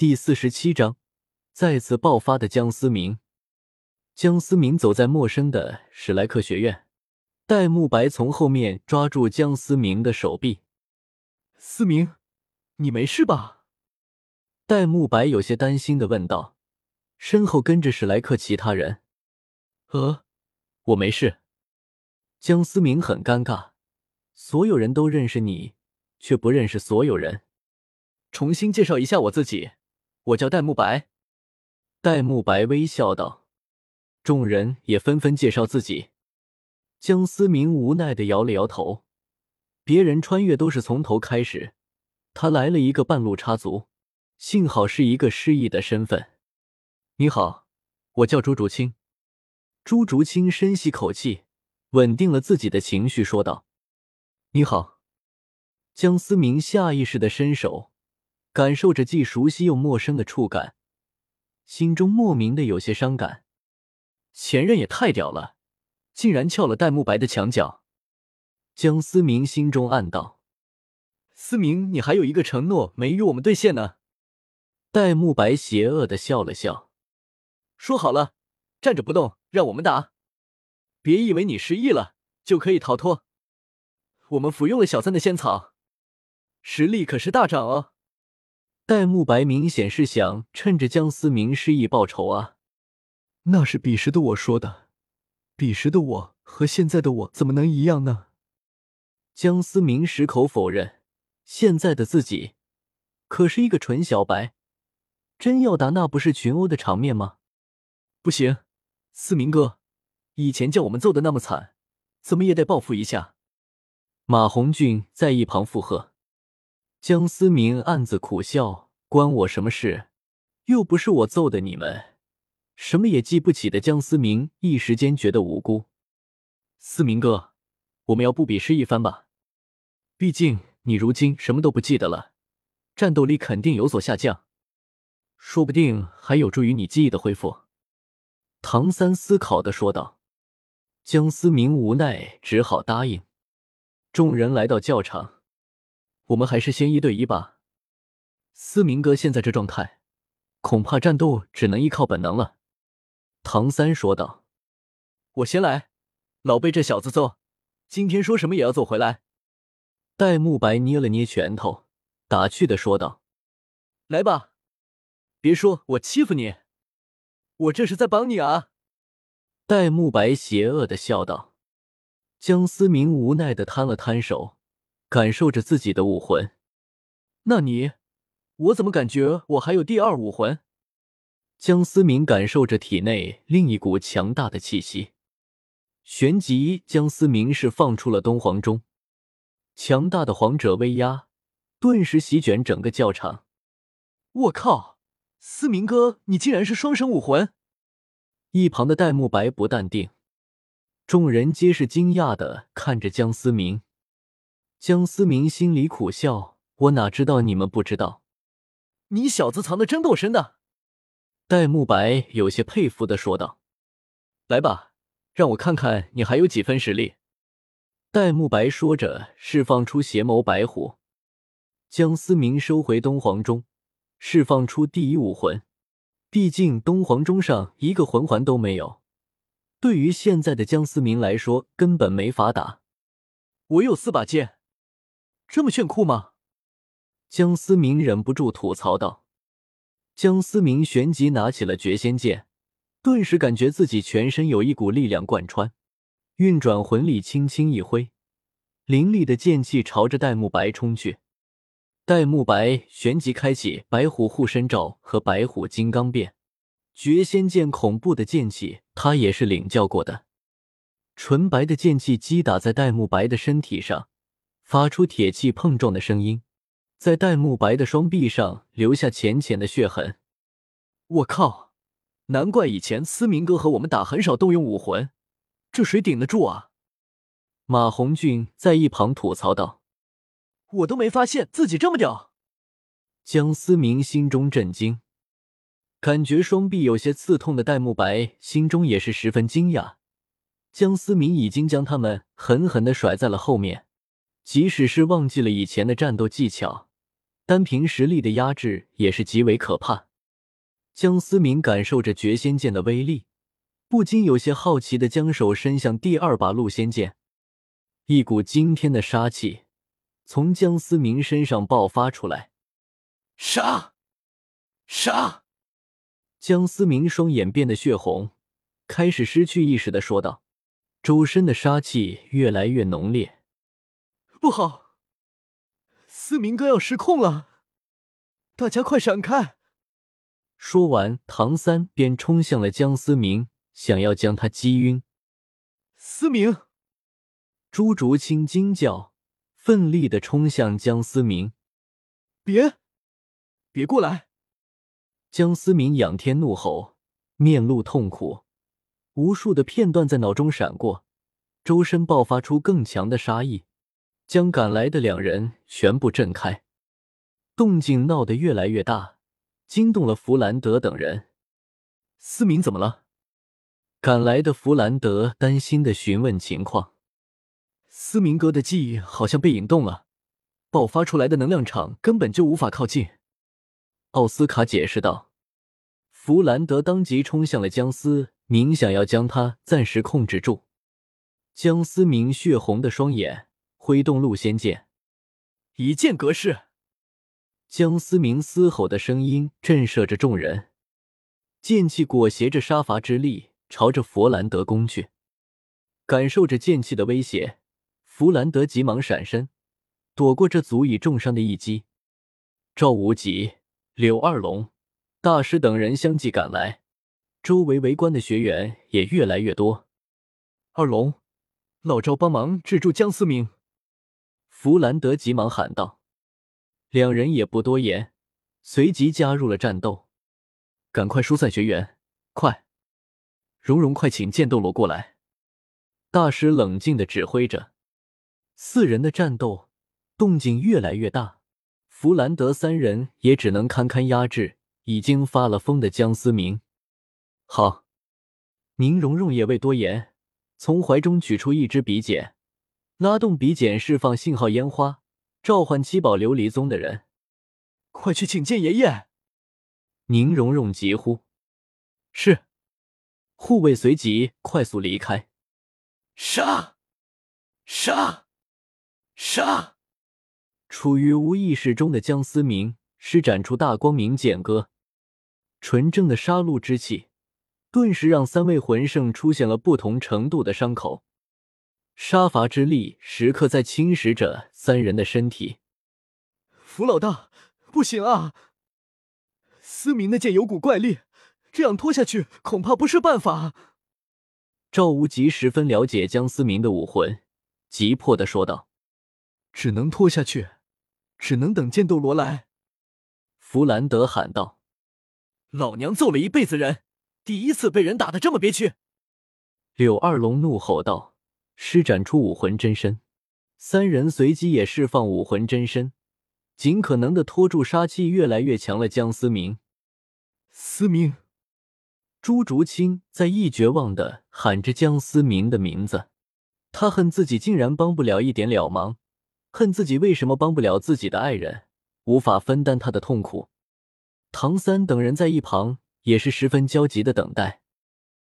第四十七章，再次爆发的江思明。江思明走在陌生的史莱克学院，戴沐白从后面抓住江思明的手臂。思明，你没事吧？戴沐白有些担心的问道。身后跟着史莱克其他人。呃，我没事。江思明很尴尬，所有人都认识你，却不认识所有人。重新介绍一下我自己。我叫戴沐白，戴沐白微笑道。众人也纷纷介绍自己。江思明无奈的摇了摇头。别人穿越都是从头开始，他来了一个半路插足，幸好是一个失忆的身份。你好，我叫朱竹清。朱竹清深吸口气，稳定了自己的情绪，说道：“你好。”江思明下意识的伸手。感受着既熟悉又陌生的触感，心中莫名的有些伤感。前任也太屌了，竟然撬了戴沐白的墙角。江思明心中暗道：“思明，你还有一个承诺没与我们兑现呢。”戴沐白邪恶的笑了笑，说好了，站着不动，让我们打。别以为你失忆了就可以逃脱。我们服用了小三的仙草，实力可是大涨哦。戴沐白明显是想趁着江思明失忆报仇啊！那是彼时的我说的，彼时的我和现在的我怎么能一样呢？江思明矢口否认，现在的自己可是一个纯小白，真要打那不是群殴的场面吗？不行，思明哥，以前叫我们揍的那么惨，怎么也得报复一下。马红俊在一旁附和。江思明暗自苦笑，关我什么事？又不是我揍的你们，什么也记不起的江思明一时间觉得无辜。思明哥，我们要不比试一番吧？毕竟你如今什么都不记得了，战斗力肯定有所下降，说不定还有助于你记忆的恢复。唐三思考的说道。江思明无奈，只好答应。众人来到教场。我们还是先一对一吧。思明哥现在这状态，恐怕战斗只能依靠本能了。”唐三说道。“我先来，老被这小子揍，今天说什么也要揍回来。”戴沐白捏了捏拳头，打趣的说道：“来吧，别说我欺负你，我这是在帮你啊。”戴沐白邪恶的笑道。江思明无奈的摊了摊手。感受着自己的武魂，那你，我怎么感觉我还有第二武魂？江思明感受着体内另一股强大的气息，旋即江思明是放出了东皇钟，强大的皇者威压顿时席卷整个教场。我靠，思明哥，你竟然是双生武魂！一旁的戴沐白不淡定，众人皆是惊讶的看着江思明。江思明心里苦笑：“我哪知道你们不知道？你小子藏的真够深的。”戴沐白有些佩服的说道：“来吧，让我看看你还有几分实力。”戴沐白说着，释放出邪眸白虎。江思明收回东皇钟，释放出第一武魂。毕竟东皇钟上一个魂环都没有，对于现在的江思明来说，根本没法打。我有四把剑。这么炫酷吗？江思明忍不住吐槽道。江思明旋即拿起了绝仙剑，顿时感觉自己全身有一股力量贯穿，运转魂力，轻轻一挥，凌厉的剑气朝着戴沐白冲去。戴沐白旋即开启白虎护身罩和白虎金刚变，绝仙剑恐怖的剑气，他也是领教过的。纯白的剑气击打在戴沐白的身体上。发出铁器碰撞的声音，在戴沐白的双臂上留下浅浅的血痕。我靠，难怪以前思明哥和我们打很少动用武魂，这谁顶得住啊？马红俊在一旁吐槽道：“我都没发现自己这么屌。”江思明心中震惊，感觉双臂有些刺痛的戴沐白心中也是十分惊讶。江思明已经将他们狠狠的甩在了后面。即使是忘记了以前的战斗技巧，单凭实力的压制也是极为可怕。江思明感受着绝仙剑的威力，不禁有些好奇的将手伸向第二把戮仙剑，一股惊天的杀气从江思明身上爆发出来。杀！杀！江思明双眼变得血红，开始失去意识的说道，周身的杀气越来越浓烈。不好，思明哥要失控了，大家快闪开！说完，唐三便冲向了江思明，想要将他击晕。思明，朱竹清惊叫，奋力的冲向江思明，别！别过来！江思明仰天怒吼，面露痛苦，无数的片段在脑中闪过，周身爆发出更强的杀意，将赶来的两人全部震开。动静闹得越来越大，惊动了弗兰德等人。思明怎么了？赶来的弗兰德担心的询问情况。思明哥的记忆好像被引动了，爆发出来的能量场根本就无法靠近。奥斯卡解释道：“弗兰德当即冲向了江思明，想要将他暂时控制住。”江思明血红的双眼挥动戮仙剑，一剑隔世。江思明嘶吼的声音震慑着众人，剑气裹挟着杀伐之力朝着弗兰德攻去。感受着剑气的威胁，弗兰德急忙闪身，躲过这足以重伤的一击。赵无极。柳二龙、大师等人相继赶来，周围围观的学员也越来越多。二龙，老赵帮忙制住江思明！弗兰德急忙喊道。两人也不多言，随即加入了战斗。赶快疏散学员，快！蓉蓉，快请剑斗罗过来！大师冷静的指挥着。四人的战斗动静越来越大。弗兰德三人也只能堪堪压制已经发了疯的江思明。好，宁荣荣也未多言，从怀中取出一支笔简，拉动笔简释放信号烟花，召唤七宝琉璃宗的人，快去请见爷爷！宁荣荣急呼。是。护卫随即快速离开。杀！杀！杀！处于无意识中的江思明施展出大光明剑歌，纯正的杀戮之气，顿时让三位魂圣出现了不同程度的伤口。杀伐之力时刻在侵蚀着三人的身体。福老大，不行啊！思明的剑有股怪力，这样拖下去恐怕不是办法。赵无极十分了解江思明的武魂，急迫的说道：“只能拖下去。”只能等剑斗罗来，弗兰德喊道：“老娘揍了一辈子人，第一次被人打的这么憋屈。”柳二龙怒吼道，施展出武魂真身，三人随即也释放武魂真身，尽可能的拖住杀气越来越强的江思明。思明，朱竹清在意绝望的喊着江思明的名字，他恨自己竟然帮不了一点了忙。恨自己为什么帮不了自己的爱人，无法分担他的痛苦。唐三等人在一旁也是十分焦急的等待。